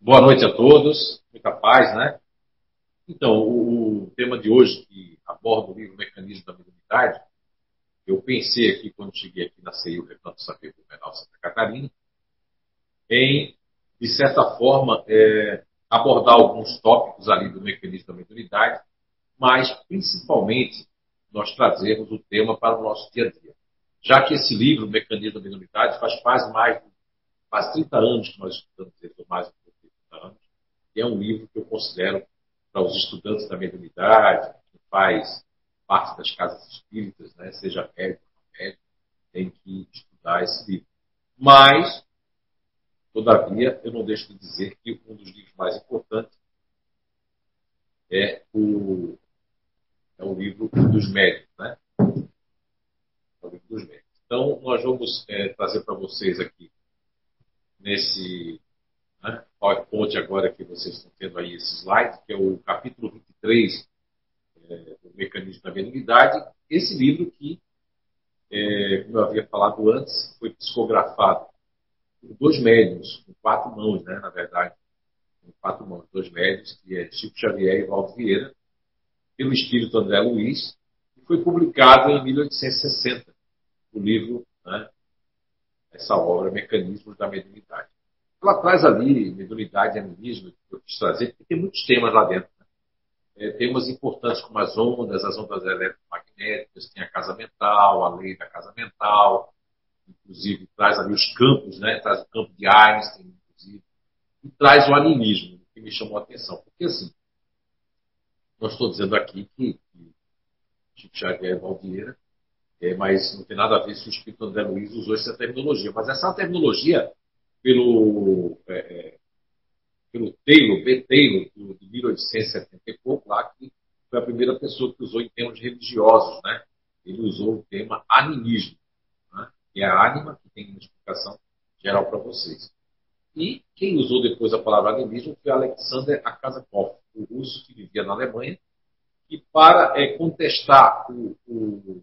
Boa noite a todos, muita paz, né? Então, o, tema de hoje, que aborda o livro Mecanismo da Mediunidade, eu pensei aqui, quando cheguei aqui na CEIU Recanto Saber do Menal Santa Catarina, em, de certa forma, é, abordar alguns tópicos ali do Mecanismo da Mediunidade, mas, principalmente, nós trazermos o tema para o nosso dia a dia. Já que esse livro, Mecanismo da Mediunidade, faz quase mais de quase 30 anos que nós estudamos ele, mais de 30 anos, e é um livro que eu considero para os estudantes da mediunidade, que faz parte das casas espíritas, né, seja médico ou médico, tem que estudar esse livro. Mas, todavia, eu não deixo de dizer que um dos livros mais importantes é o, é o livro dos médicos, né? É o livro dos médicos. Então, nós vamos é, trazer para vocês aqui nesse PowerPoint agora que vocês estão tendo aí esse slide, que é o capítulo 23 é, do Mecanismo da Mediunidade. Esse livro que, é, como eu havia falado antes, foi psicografado por dois médios, com quatro mãos, né, na verdade, com quatro mãos, dois médios, que é Chico Xavier e Valdo Vieira, pelo espírito André Luiz, e foi publicado em 1860, o livro né, essa obra, Mecanismos da Mediunidade. Ela traz ali mediunidade animismo, que eu quis trazer, porque tem muitos temas lá dentro. Né? É, temas importantes como as ondas, as ondas eletromagnéticas, tem a casa mental, a lei da casa mental, inclusive traz ali os campos, né? traz o campo de Einstein, inclusive, e traz o animismo, que me chamou a atenção. Porque assim, não estou dizendo aqui que, que Chico Xavier e Valdeira é, mas não tem nada a ver se o Espírito André Luiz usou essa terminologia. Mas essa terminologia, pelo, é, é pelo Taylor, B. Taylor, de 1870 e pouco, lá, que foi a primeira pessoa que usou em termos religiosos. Né? Ele usou o tema animismo, né? que é a ânima, que tem uma explicação geral para vocês. E quem usou depois a palavra animismo foi Alexander Akasakov, o russo que vivia na Alemanha, e para é, contestar o, o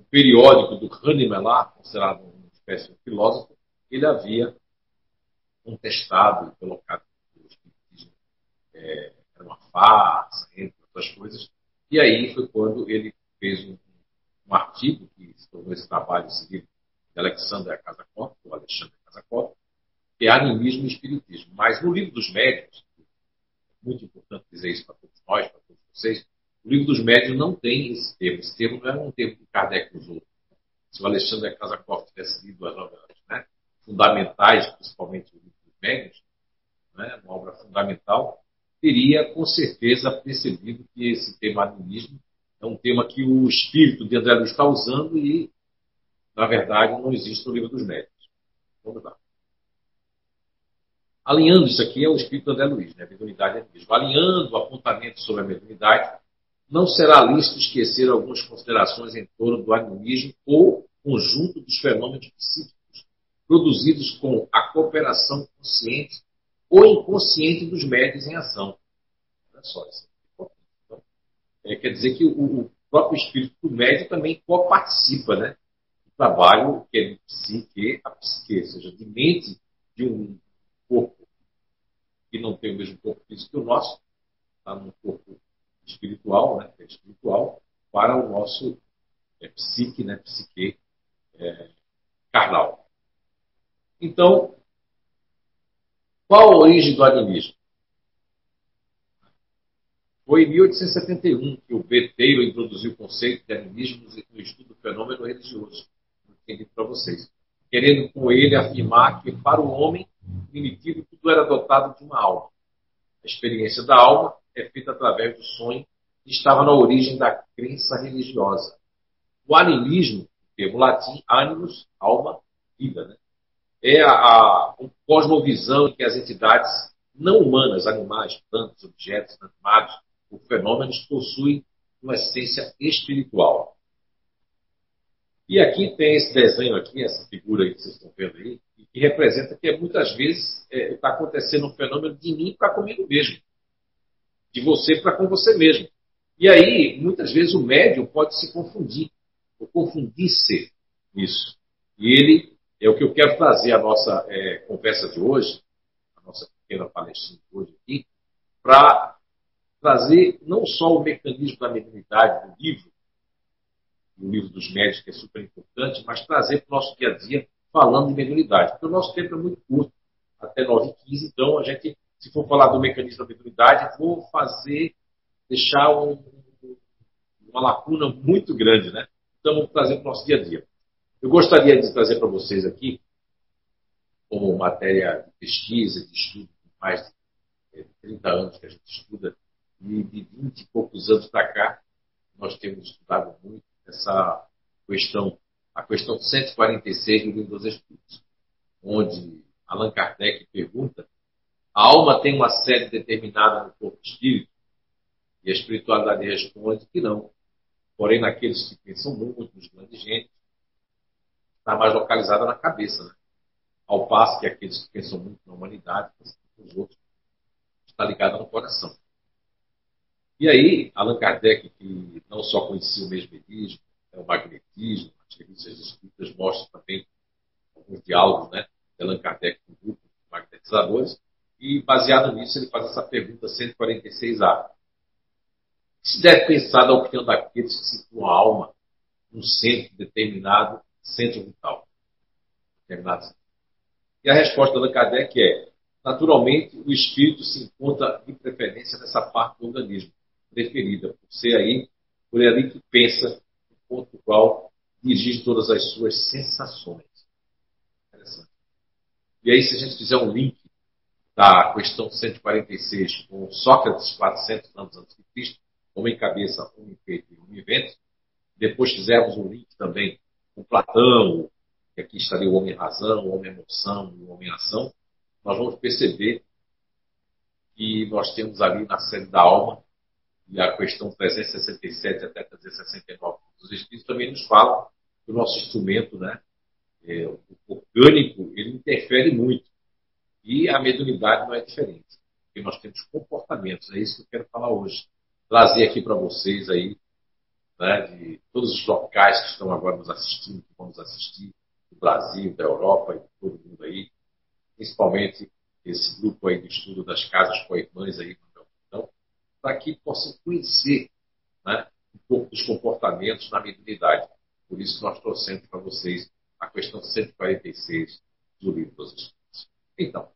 o periódico do Hahnemann considerado uma espécie de filósofo, ele havia contestado e colocado que o espiritismo é, era uma farsa, entre outras coisas. E aí foi quando ele fez um, um artigo que se tornou esse trabalho, esse livro de Alexander Kazakov, o Alexandre Kazakov, que é Animismo e Espiritismo. Mas no livro dos médicos, é muito importante dizer isso para todos nós, para todos vocês, o livro dos médios não tem esse termo. Esse termo não é um termo que Kardec usou. Se o Alexandre Casacov tivesse lido as né, fundamentais, principalmente o livro dos médios, né, uma obra fundamental, teria com certeza percebido que esse tema animismo é um tema que o espírito de André Luiz está usando e, na verdade, não existe no livro dos médios. Vamos lá. Alinhando isso aqui é o espírito de André Luiz, né? mediunidade é mesmo. Alinhando o apontamento sobre a mediunidade, não será lícito esquecer algumas considerações em torno do animismo ou conjunto dos fenômenos psíquicos produzidos com a cooperação consciente ou inconsciente dos médios em ação. Olha só, isso é então, é, quer dizer que o, o, próprio espírito do médio também participa né, do trabalho que é de psique a psique, ou seja, de mente de um corpo que não tem o mesmo corpo físico que o nosso, está num corpo espiritual, né, é espiritual, para o nosso é, psique, né, psique é, carnal. Então, qual a origem do animismo? Foi em 1871 que o Beteiro introduziu o conceito de animismo no estudo do fenômeno religioso. Entendi para vocês. Querendo com ele afirmar que para o homem primitivo tudo era dotado de uma alma. A experiência da alma é feita através do sonho que estava na origem da crença religiosa. O animismo, termo latim, animus, alma, vida, né? É a, a cosmovisão em que as entidades não humanas, animais, plantas, objetos animados ou fenômenos possuem uma essência espiritual. E aqui tem esse desenho aqui, essa figura que vocês estão vendo aí, que representa que muitas vezes está é, tá acontecendo um fenômeno de mim para comigo mesmo de você para com você mesmo. E aí, muitas vezes, o médium pode se confundir, ou confundir-se nisso. E ele, é o que eu quero trazer a nossa é, conversa de hoje, a nossa pequena palestina hoje aqui, para trazer não só o mecanismo da mediunidade do livro, o livro dos médicos, que é super importante, mas trazer para o nosso dia a dia falando de mediunidade. Porque o nosso tempo é muito curto, até 9h15, então a gente, se for falar do mecanismo da mediunidade, vou fazer, deixar um, uma lacuna muito grande, né? Então vamos trazer para o nosso dia a dia. Eu gostaria de trazer para vocês aqui, como matéria de pesquisa, de estudo, mais de 30 é, anos que a gente estuda, e de 20 e poucos anos para cá, nós temos estudado muito essa questão, a questão 146 do livro dos Espíritos, onde Allan Kardec pergunta: a alma tem uma sede determinada no corpo espírito? E a espiritualidade responde que não. Porém, naqueles que pensam muito, nos grandes gênios, está mais localizada na cabeça. Né? Ao passo que aqueles que pensam muito na humanidade, os outros, está ligada no coração. E aí, Allan Kardec, que não só conhecia o mesmerismo, né, o magnetismo, as revistas escritas mostram também alguns diálogos né, de Allan Kardec com o grupo de magnetizadores, e baseado nisso ele faz essa pergunta 146A. Se deve pensar da opinião daqueles que situam a alma num centro determinado, centro vital. E a resposta da Kardec é: naturalmente, o espírito se encontra de preferência nessa parte do organismo preferida, por ser aí, por ali que pensa, o ponto qual dirige todas as suas sensações. Interessante. E aí, se a gente fizer um link da questão 146 com Sócrates, 400 anos antes de Cristo, homem cabeça, homem peito e homem vento, depois fizermos um link também com Platão, que aqui estaria o homem razão, o homem emoção e o homem ação, nós vamos perceber que nós temos ali na série da alma e a questão 367 até 369 dos Espíritos também nos fala que o nosso instrumento, né, é, o orgânico, ele interfere muito. E a mediunidade não é diferente. Porque nós temos comportamentos, é isso que eu quero falar hoje. Trazer aqui para vocês aí, né, de todos os locais que estão agora nos assistindo, que vão nos assistir, do Brasil, da Europa e de todo mundo aí, principalmente esse grupo aí de estudo das casas com irmãs aí para que possam conhecer né, um pouco dos comportamentos na mediunidade. Por isso nós trouxemos para vocês a questão 146 do livro dos Espíritos. Então,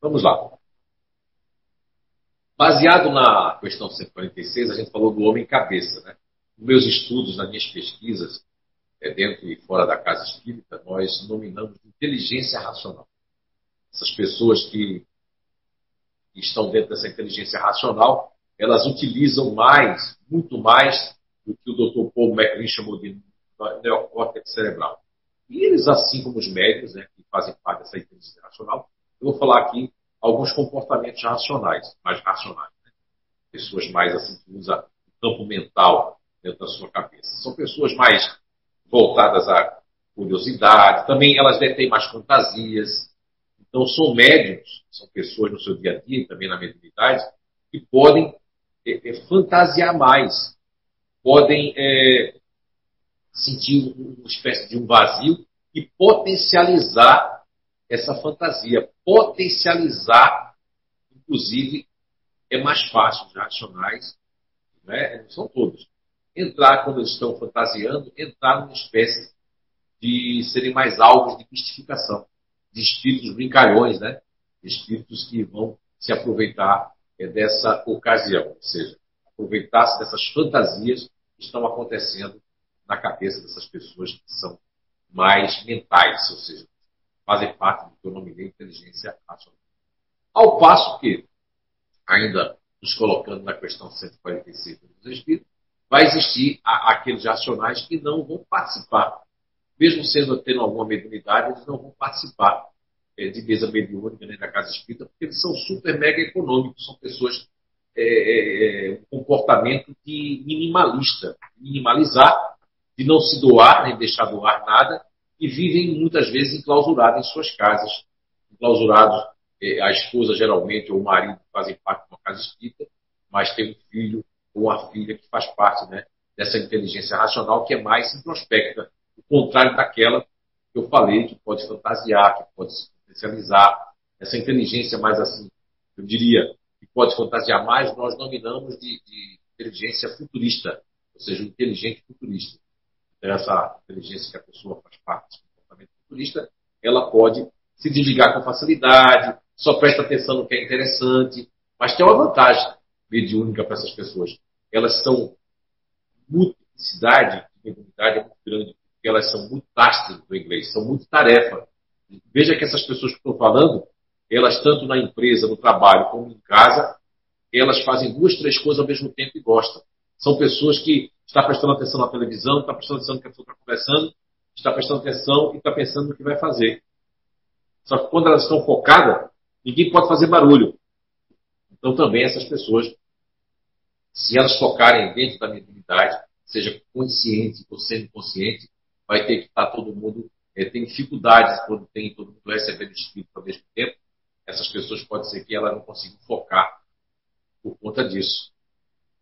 vamos lá. Baseado na questão 146, a gente falou do homem cabeça. Né? Meus estudos, nas minhas pesquisas, é, dentro e fora da casa espírita, nós nominamos inteligência racional. Essas pessoas que estão dentro dessa inteligência racional, elas utilizam mais, muito mais, do que o Dr. Paul MacLean chamou de neocórtex cerebral. E eles, assim como os médicos, né, que fazem parte dessa inteligência racional, eu vou falar aqui alguns comportamentos racionais, mais racionais. Né? Pessoas mais assim que usam o campo mental dentro da sua cabeça. São pessoas mais voltadas à curiosidade, também elas detêm mais fantasias. Então, são médiums, são pessoas no seu dia a dia, também na mediunidade, que podem é, é, fantasiar mais, podem é, sentir uma espécie de um vazio e potencializar essa fantasia. Potencializar, inclusive, é mais fácil, os racionais, né? são todos. Entrar, quando eles estão fantasiando, entrar numa espécie de serem mais alvos de mistificação, de espíritos brincalhões, né? espíritos que vão se aproveitar é dessa ocasião, ou seja, aproveitar-se dessas fantasias que estão acontecendo na cabeça dessas pessoas que são mais mentais, ou seja, fazem parte do que eu nominei inteligência racional. Ao passo que, ainda nos colocando na questão 145 dos Espíritos, vai existir a, aqueles racionais que não vão participar. Mesmo sendo tendo alguma mediunidade, eles não vão participar é, de mesa mediúnica nem da casa espírita, porque eles são super mega econômicos, são pessoas é, é, um comportamento de minimalista, minimalizar, de não se doar nem deixar doar nada e vivem muitas vezes enclausurados em suas casas, enclausurados é, a esposa geralmente ou o marido fazem parte de uma casa espírita, mas tem um filho ou uma filha que faz parte né, dessa inteligência racional que é mais introspecta, o contrário daquela que eu falei, que pode fantasiar, que pode se potencializar, essa inteligência mais assim eu diria, que pode fantasiar mais, nós nominamos de, de inteligência futurista, ou seja, inteligente futurista. Então, essa inteligência que a pessoa faz parte desse comportamento futurista, ela pode se desligar com facilidade, só presta atenção no que é interessante, mas tem uma vantagem mediúnica para essas pessoas. Elas são multiplicidade, mediunidade é muito grande, porque elas são muito tasks no inglês, são muito tarefa. Veja que essas pessoas que estou falando, elas tanto na empresa, no trabalho, como em casa, elas fazem duas, três coisas ao mesmo tempo e gostam. São pessoas que estão prestando atenção na televisão, estão prestando atenção no que a pessoa está conversando, está prestando atenção e está pensando no que vai fazer. Só que quando elas estão focadas, ninguém pode fazer barulho. Então também essas pessoas, se elas focarem dentro da mediunidade, seja consciente ou semi-consciente, vai ter que estar todo mundo, é, tem dificuldades quando tem todo mundo recebendo espírito ao mesmo tempo. Essas pessoas pode ser que elas não consigam focar por conta disso.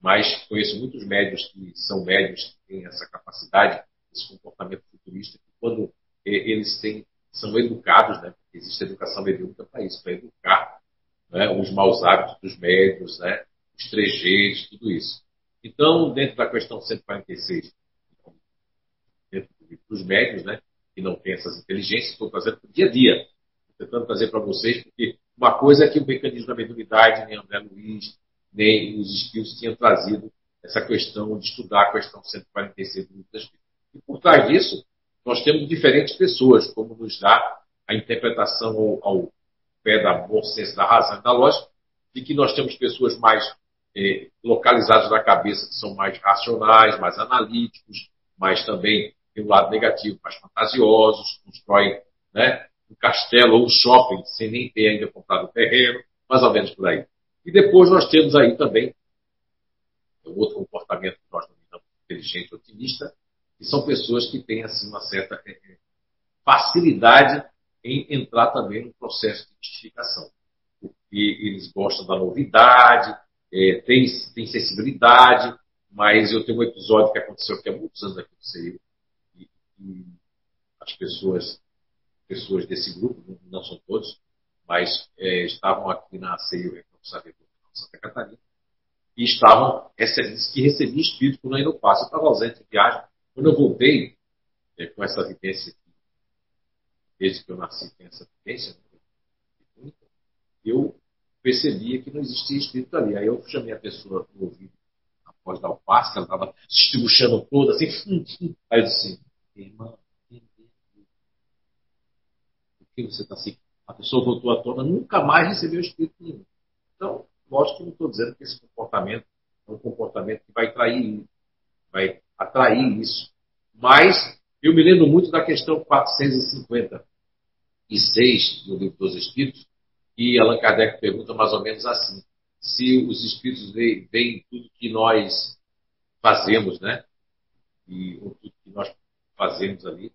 Mas conheço muitos médios que são médios que têm essa capacidade, esse comportamento futurista, que quando é, eles têm, são educados, né? existe educação mediúnica para isso, para educar né? os maus hábitos dos médios, né? Os trejeitos, tudo isso. Então, dentro da questão 146, dentro dos médios, né, que não têm essas inteligências, estou trazendo para o dia a dia, tentando trazer para vocês, porque uma coisa é que o mecanismo da mediunidade, nem André Luiz, nem os espíritos tinham trazido essa questão de estudar a questão 146 do livro das E por trás disso, nós temos diferentes pessoas, como nos dá a interpretação ao, ao pé da bom senso da razão e da lógica, de que nós temos pessoas mais é, localizados na cabeça que são mais racionais, mais analíticos, mas também tem um lado negativo, mais fantasiosos, constroem né, um castelo ou um shopping sem nem ter ainda comprado o terreno, mais ou menos por aí. E depois nós temos aí também o outro comportamento que nós denominamos inteligente otimista, que são pessoas que têm assim uma certa é, é, facilidade em entrar também no processo de identificação. Porque eles gostam da novidade, é, tem, tem sensibilidade, mas eu tenho um episódio que aconteceu aqui há muitos anos aqui no CEIU, e, e as pessoas, pessoas desse grupo, não são todos, mas é, estavam aqui na é de Santa Catarina, e estavam que recebi espírito quando ainda passo. Eu estava ausente de viagem. Quando eu voltei, é, com essa vivência, desde que eu nasci, tem essa vivência, né, eu percebia que não existia espírito ali. Aí eu chamei a pessoa no ouvido, após dar o passo, ela estava se estribuchando toda, assim. Aí eu disse irmã, por que você está assim? A pessoa voltou à tona, nunca mais recebeu espírito nenhum. Então, lógico que não estou dizendo que esse comportamento é um comportamento que vai trair, vai atrair isso. Mas eu me lembro muito da questão 456 do livro dos Espíritos, e Allan Kardec pergunta mais ou menos assim: se os espíritos veem, tudo que nós fazemos, né? E tudo que nós fazemos ali,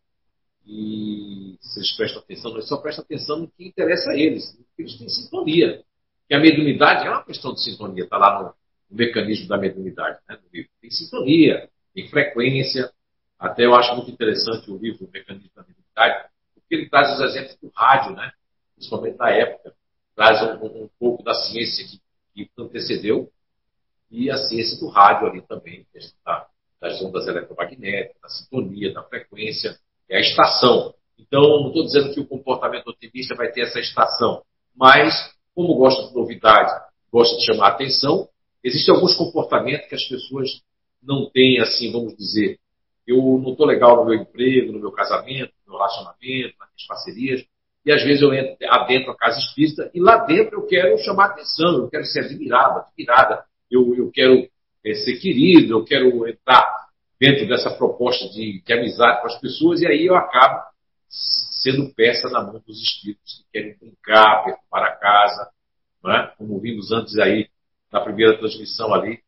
e se eles prestam atenção, nós só prestam atenção no que interessa a eles, eles têm sintonia. Que a mediunidade é uma questão de sintonia, está lá no, no, mecanismo da mediunidade, né? Tem sintonia, tem frequência. Até eu acho muito interessante o livro O Mecanismo da Mediunidade, porque ele traz os exemplos do rádio, né? principalmente na época traz um, um pouco da ciência que, que, antecedeu e a ciência do rádio ali também, da, das ondas eletromagnéticas, da sintonia, da frequência, é a estação. Então, não estou dizendo que o comportamento otimista vai ter essa estação, mas, como gosta de novidade, gosta de chamar a atenção, existem alguns comportamentos que as pessoas não têm, assim, vamos dizer, eu não estou legal no meu emprego, no meu casamento, no meu relacionamento, nas minhas parcerias, e às vezes eu entro adentro a casa espírita e lá dentro eu quero chamar atenção, eu quero ser admirado, admirada, eu, eu quero é, ser querido, eu quero entrar dentro dessa proposta de, de, amizade com as pessoas e aí eu acabo sendo peça na mão dos espíritos que querem brincar, perturbar a casa, é? como vimos antes aí na primeira transmissão ali,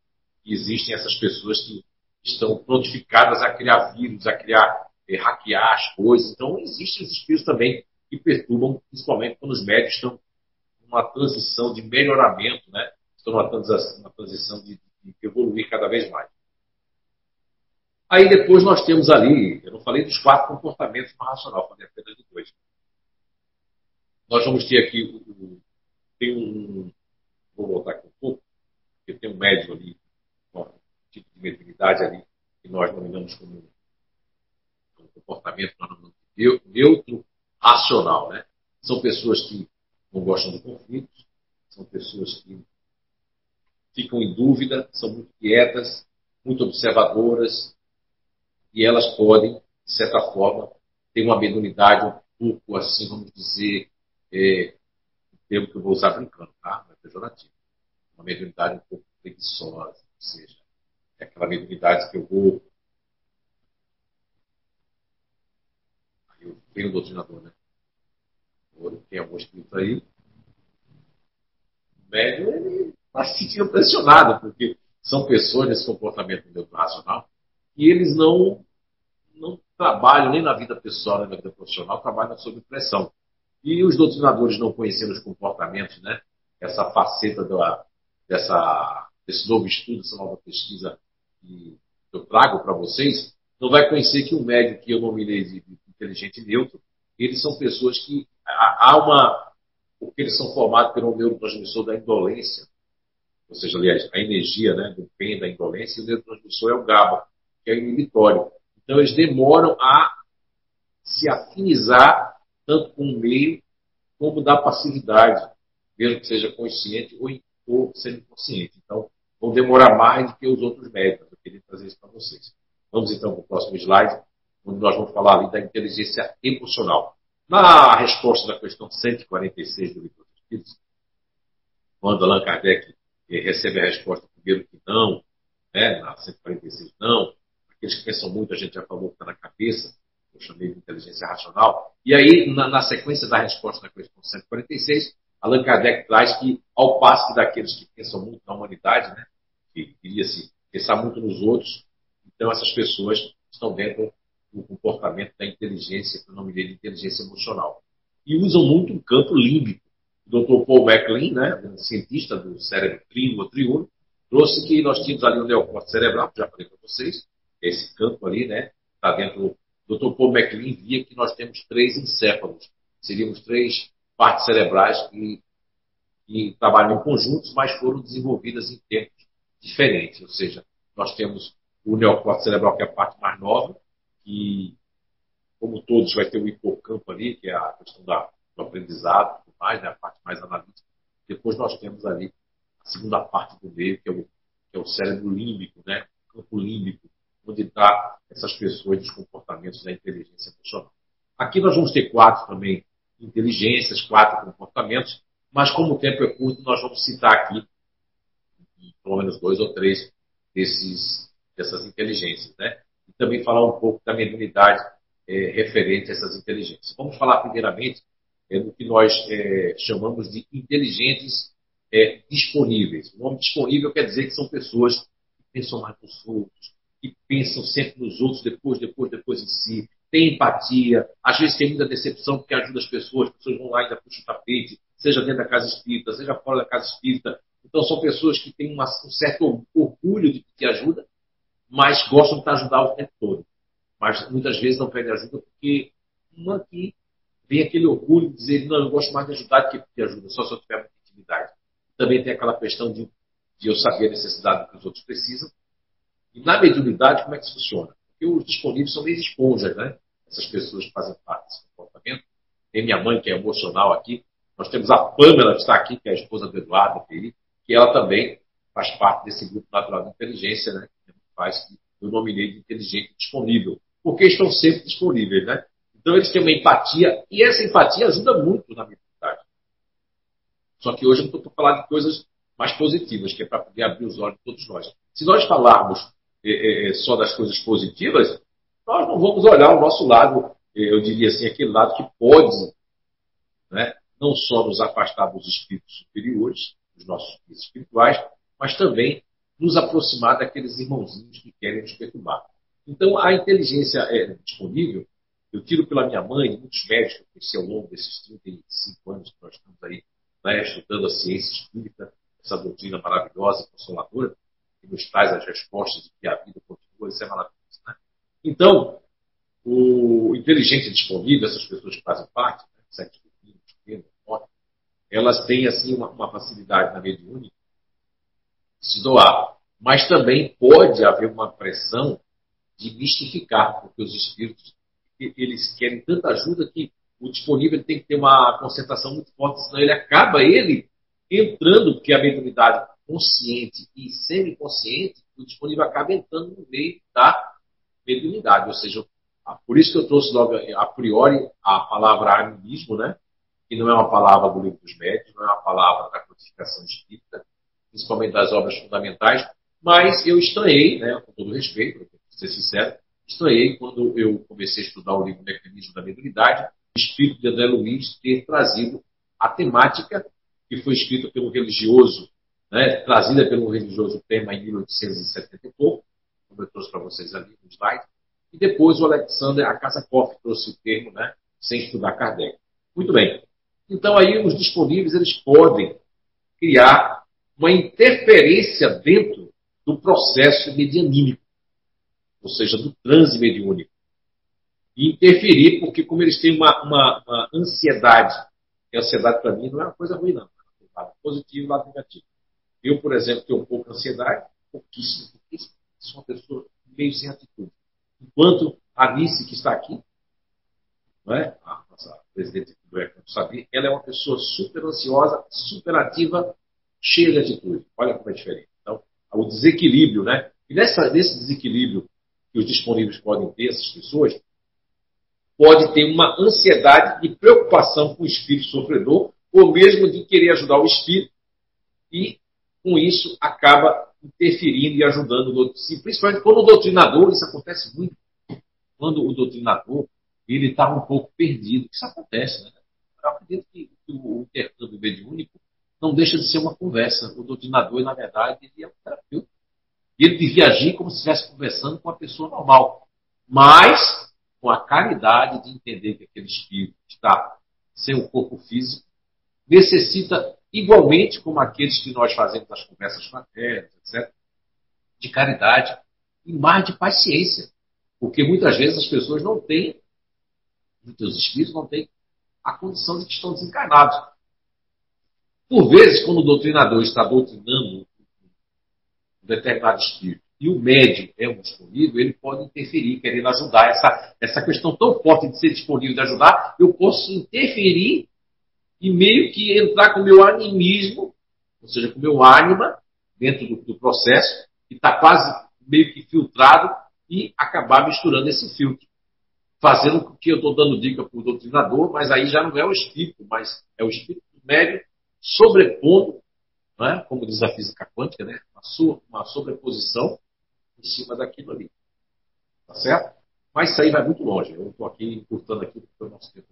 existem essas pessoas que estão prontificadas a criar vírus, a criar, é, hackear as coisas. Então, existem os espíritos também que perturbam, principalmente quando os médicos estão numa transição de melhoramento, né? estão numa transição, transição de, de evoluir cada vez mais. Aí depois nós temos ali, eu não falei dos quatro comportamentos no racional, falei apenas de dois. Nós vamos ter aqui, tem um, médium ali, um tipo de mediunidade ali, que nós nominamos como um comportamento neutro racional. Né? São pessoas que não gostam de conflitos, são pessoas que ficam em dúvida, são muito quietas, muito observadoras, e elas podem, de certa forma, ter uma mediunidade um pouco, assim, vamos dizer, é, termo que eu vou usar brincando, tá? Não é pejorativo. Uma mediunidade um pouco preguiçosa, ou seja, é aquela mediunidade que eu vou. Tenho o doutrinador, né? Tem algum espírito aí. O médium, ele está se sentindo pressionado, porque são pessoas nesse comportamento racional e eles não, não trabalham nem na vida pessoal, nem na vida profissional, trabalham sob pressão. E os doutrinadores não conhecendo os comportamentos, né? essa faceta da, dessa, desse novo estudo, essa nova pesquisa que eu trago para vocês, não vai conhecer que o médico que eu nominei de, inteligente neutro, eles são pessoas que há uma. Porque eles são formados pelo neurotransmissor da indolência, ou seja, aliás, a energia né, do PEN da indolência, e o neurotransmissor é o GABA, que é o inibitório. Então, eles demoram a se afinizar tanto com o meio como da passividade, mesmo que seja consciente ou, ou semi-consciente. Então, vão demorar mais do que os outros médicos. Eu queria trazer isso para vocês. Vamos então para o próximo slide, onde nós vamos falar ali da inteligência emocional. Na resposta da questão 146 do livro dos Espíritos, quando Allan Kardec recebe a resposta primeiro que não, né, na 146 não, aqueles que pensam muito, a gente já falou que está na cabeça, eu chamei de inteligência racional. E aí, na, na sequência da resposta na questão 146, Allan Kardec traz que, ao passo que daqueles que pensam muito na humanidade, né, que queria-se pensar muito nos outros, então essas pessoas estão dentro do comportamento da inteligência, que eu nomeei de inteligência emocional. E usam muito o campo límbico. O Dr. Paul MacLean, né, cientista do cérebro trínuo triuno, trouxe que nós tínhamos ali o neocórtex cerebral, já falei para vocês, esse campo ali, né, está dentro o Dr. Paul MacLean via que nós temos três encéfalos. Seríamos três partes cerebrais que, que trabalham em conjuntos, mas foram desenvolvidas em tempos diferentes. Ou seja, nós temos o neocórtex cerebral, que é a parte mais nova, que, como todos, vai ter o hipocampo ali, que é a questão da, do aprendizado, tudo mais, né, a parte mais analítica. Depois nós temos ali a segunda parte do meio, que é o, que é o cérebro límbico, né, o campo límbico, onde está essas pessoas dos comportamentos da inteligência emocional. Aqui nós vamos ter quatro também inteligências, quatro comportamentos, mas como o tempo é curto, nós vamos citar aqui pelo menos dois ou três desses, dessas inteligências, né? Também falar um pouco da mediunidade é, referente a essas inteligências. Vamos falar primeiramente é, do que nós é, chamamos de inteligentes disponíveis. O nome disponível quer dizer que são pessoas que pensam mais nos outros, que pensam sempre nos outros, depois, depois, depois em si, tem empatia, às vezes tem muita decepção porque ajuda as pessoas, as pessoas vão lá e ainda puxam o tapete, seja dentro da casa espírita, seja fora da casa espírita. Então são pessoas que têm uma, um certo orgulho de que ajuda, mas gostam de ajudar o tempo todo. Mas muitas vezes não pedem ajuda porque uma que vem aquele orgulho de dizer, não, eu gosto mais de ajudar do que pedir ajuda, só se eu tiver muita intimidade. Também tem aquela questão de, de eu saber a necessidade que os outros precisam, e na mediunidade, como é que isso funciona? Porque os disponíveis são meio esponjas, né? Essas pessoas que fazem parte desse comportamento. Tem minha mãe, que é emocional aqui. Nós temos a Pamela, que está aqui, que é a esposa do Eduardo, que ela também faz parte desse grupo natural de inteligência, né? Faz que eu nominei de inteligente disponível. Porque estão sempre disponíveis, né? Então eles têm uma empatia, e essa empatia ajuda muito na mediunidade. Só que hoje eu estou falando de coisas mais positivas, que é para poder abrir os olhos de todos nós. Se nós falarmos é, é, é, só das coisas positivas, nós não vamos olhar o nosso lado, eu diria assim, aquele lado que pode né, não só nos afastar dos espíritos superiores, dos nossos espíritos espirituais, mas também nos aproximar daqueles irmãozinhos que querem nos perturbar. Então, a inteligência é disponível. Eu tiro pela minha mãe, muitos médicos que conheci ao longo desses 35 anos que nós estamos aí né, estudando a ciência espírita, essa doutrina maravilhosa, consoladora que nos traz as respostas de que a vida continua, isso é maravilhoso. Né? Então, o inteligente disponível, essas pessoas que fazem parte, né, sete elas têm assim uma, uma facilidade na mediúnica, se doar. Mas também pode haver uma pressão de mistificar, porque os espíritos eles querem tanta ajuda que o disponível tem que ter uma concentração muito forte, senão ele acaba ele entrando, porque a mediunidade consciente e semi-consciente, o disponível acaba entrando no meio da mediunidade. Ou seja, por isso que eu trouxe logo a priori a palavra animismo, né? que não é uma palavra do livro dos médios, não é uma palavra da codificação espírita, principalmente das obras fundamentais, mas eu estranhei, né, com todo respeito, para ser sincero, estranhei quando eu comecei a estudar o livro Mecanismo da Mediunidade, o espírito de André Luiz ter trazido a temática que foi escrita pelo religioso, né, trazida pelo religioso tema em 1870 e pouco, como eu trouxe para vocês ali no slide, e depois o Alexander Akasakoff trouxe o termo, né, sem estudar Kardec. Muito bem. Então aí os disponíveis eles podem criar uma interferência dentro do processo medianímico, ou seja, do transe mediúnico. E interferir, porque como eles têm uma, uma, uma ansiedade, e ansiedade para mim não é uma coisa ruim, não. Lado positivo e lado negativo. Eu, por exemplo, tenho um pouco de ansiedade, pouquíssimo, pouquíssimo. Sou uma pessoa meio sem atitude. Enquanto a Nice, que está aqui, não é? a nossa presidente do ECA, sabia, ela é uma pessoa super ansiosa, super ativa, cheia de atitude. Olha como é diferente. Então, o desequilíbrio, né? E nessa, nesse desequilíbrio que os disponíveis podem ter, essas pessoas, pode ter uma ansiedade e preocupação com o espírito sofredor, ou mesmo de querer ajudar o espírito, e com isso acaba interferindo e ajudando o doutrina. Principalmente quando o doutrinador, isso acontece muito, quando o doutrinador ele está um pouco perdido. Isso acontece, né? Eu acredito que o intercâmbio mediúnico não deixa de ser uma conversa. O doutrinador, na verdade, ele é um terapeuta. Ele devia agir como se estivesse conversando com uma pessoa normal. Mas com a caridade de entender que aquele espírito está sem o corpo físico, necessita, igualmente como aqueles que nós fazemos nas conversas fraternas, etc., de caridade e mais de paciência. Porque muitas vezes as pessoas não têm, muitos espíritos não têm a condição de que estão desencarnados. Por vezes, quando o doutrinador está doutrinando um determinado espírito e o médium é um disponível, ele pode interferir, querendo ajudar. Essa, essa questão tão forte de ser disponível de ajudar, eu posso interferir e meio que entrar com o meu animismo, ou seja, com o meu ânima, dentro do, do processo, que está quase meio que filtrado, e acabar misturando esse filtro. Fazendo com que eu estou dando dica para o doutrinador, mas aí já não é o espírito, mas é o espírito médio sobrepondo, né, como diz a física quântica, né, uma, sobreposição em cima daquilo ali. Tá certo? Mas isso aí vai muito longe. Eu estou aqui encurtando aqui o nosso tempo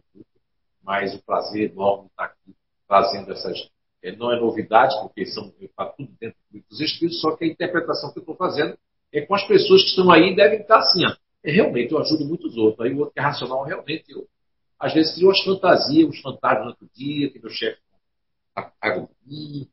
mas o prazer enorme estar aqui trazendo essas. É, não é novidade, porque são está tudo dentro dos espíritos, só que a interpretação que eu estou fazendo é com as pessoas que estão aí devem estar assim, ó, é, realmente eu ajudo muitos outros. Aí o outro que é racional, realmente eu. Às vezes crio as fantasias, os fantasmas outro dia, que meu chefe está acontecendo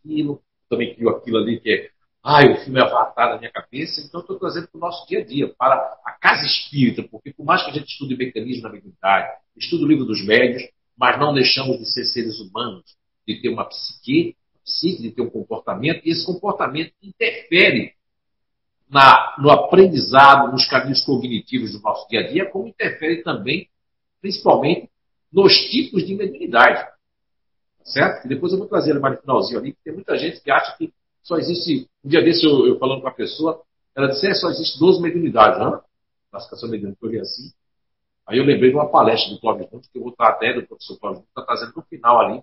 aquilo, também crio aquilo ali que é ai, o filme é Avatar na minha cabeça, então estou trazendo para o nosso dia a dia, para a casa espírita, porque por mais que a gente estude mecanismo da mediunidade, estude o livro dos médios, mas não deixamos de ser seres humanos, de ter uma psique, psique de ter um comportamento, e esse comportamento interfere na, no aprendizado, nos caminhos cognitivos do nosso dia a dia, como interfere também, principalmente, nos tipos de mediunidade. Certo? E depois eu vou trazer mais no finalzinho ali, porque tem muita gente que acha que só existe. Um dia desse eu, eu falando com a pessoa, ela disse: é, só existe 12 mediunidades, não? Classificação mediúnica, eu vi assim. Aí eu lembrei de uma palestra do Cláudio Juntos, que eu vou estar até do professor Cláudio Juntos, está trazendo no final ali.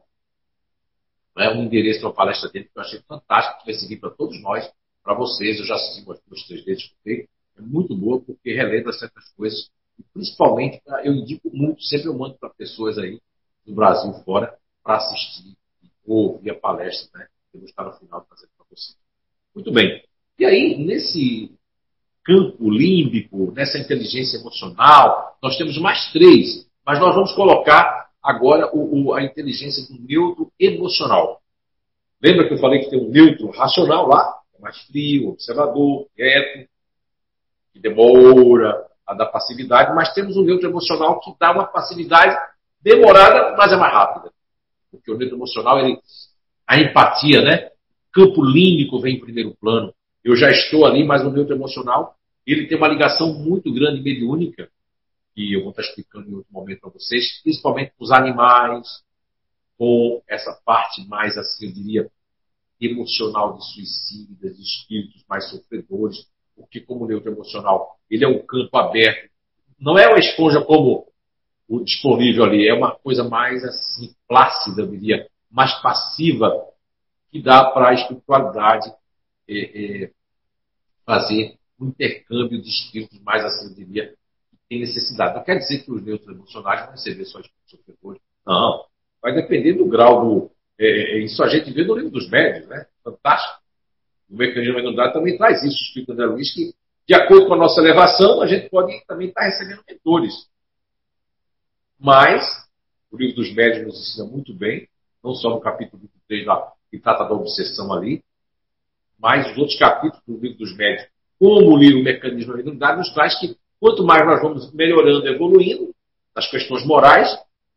É um endereço de uma palestra dele que eu achei fantástico, que vai seguir para todos nós, para vocês. Eu já assisti umas duas, três vezes, escutei. É muito boa, porque relembra certas coisas. E principalmente, eu indico muito, sempre eu mando para pessoas aí do Brasil fora para assistir ou ouvir a palestra, né? Eu vou estar no final trazendo muito bem. E aí, nesse campo límbico, nessa inteligência emocional, nós temos mais três, mas nós vamos colocar agora o, o, a inteligência do neutro emocional. Lembra que eu falei que tem um neutro racional lá? É mais frio, observador, quieto, que demora a dar passividade, mas temos um neutro emocional que dá uma passividade demorada, mas é mais rápida. Porque o neutro emocional, ele, a empatia, né? campo límbico vem em primeiro plano. Eu já estou ali, mas o neutro emocional, ele tem uma ligação muito grande mediúnica, que eu vou estar explicando em outro momento para vocês, principalmente com os animais, com essa parte mais, assim, eu diria, emocional de suicidas, de espíritos mais sofredores, porque como neutro emocional, ele é um campo aberto. Não é uma esponja como disponível ali, é uma coisa mais assim plácida, eu diria, mais passiva, que dá para a espiritualidade é, é, fazer um intercâmbio de espíritos mais assim, eu diria, que tem necessidade. Não quer dizer que os neutros emocionais vão receber só espíritos sofredores. Não. Vai depender do grau do. É, é isso a gente vê no livro dos médios, né? Fantástico. O mecanismo da unidade também traz isso, o Espírito André Luiz, que, de acordo com a nossa elevação, a gente pode também estar recebendo mentores. Mas, o livro dos médios nos ensina muito bem, não só no capítulo 23, lá, que trata da obsessão ali, mas os outros capítulos do livro dos médios, como o livro Mecanismo da Unidade, nos traz que quanto mais nós vamos melhorando, evoluindo nas questões morais,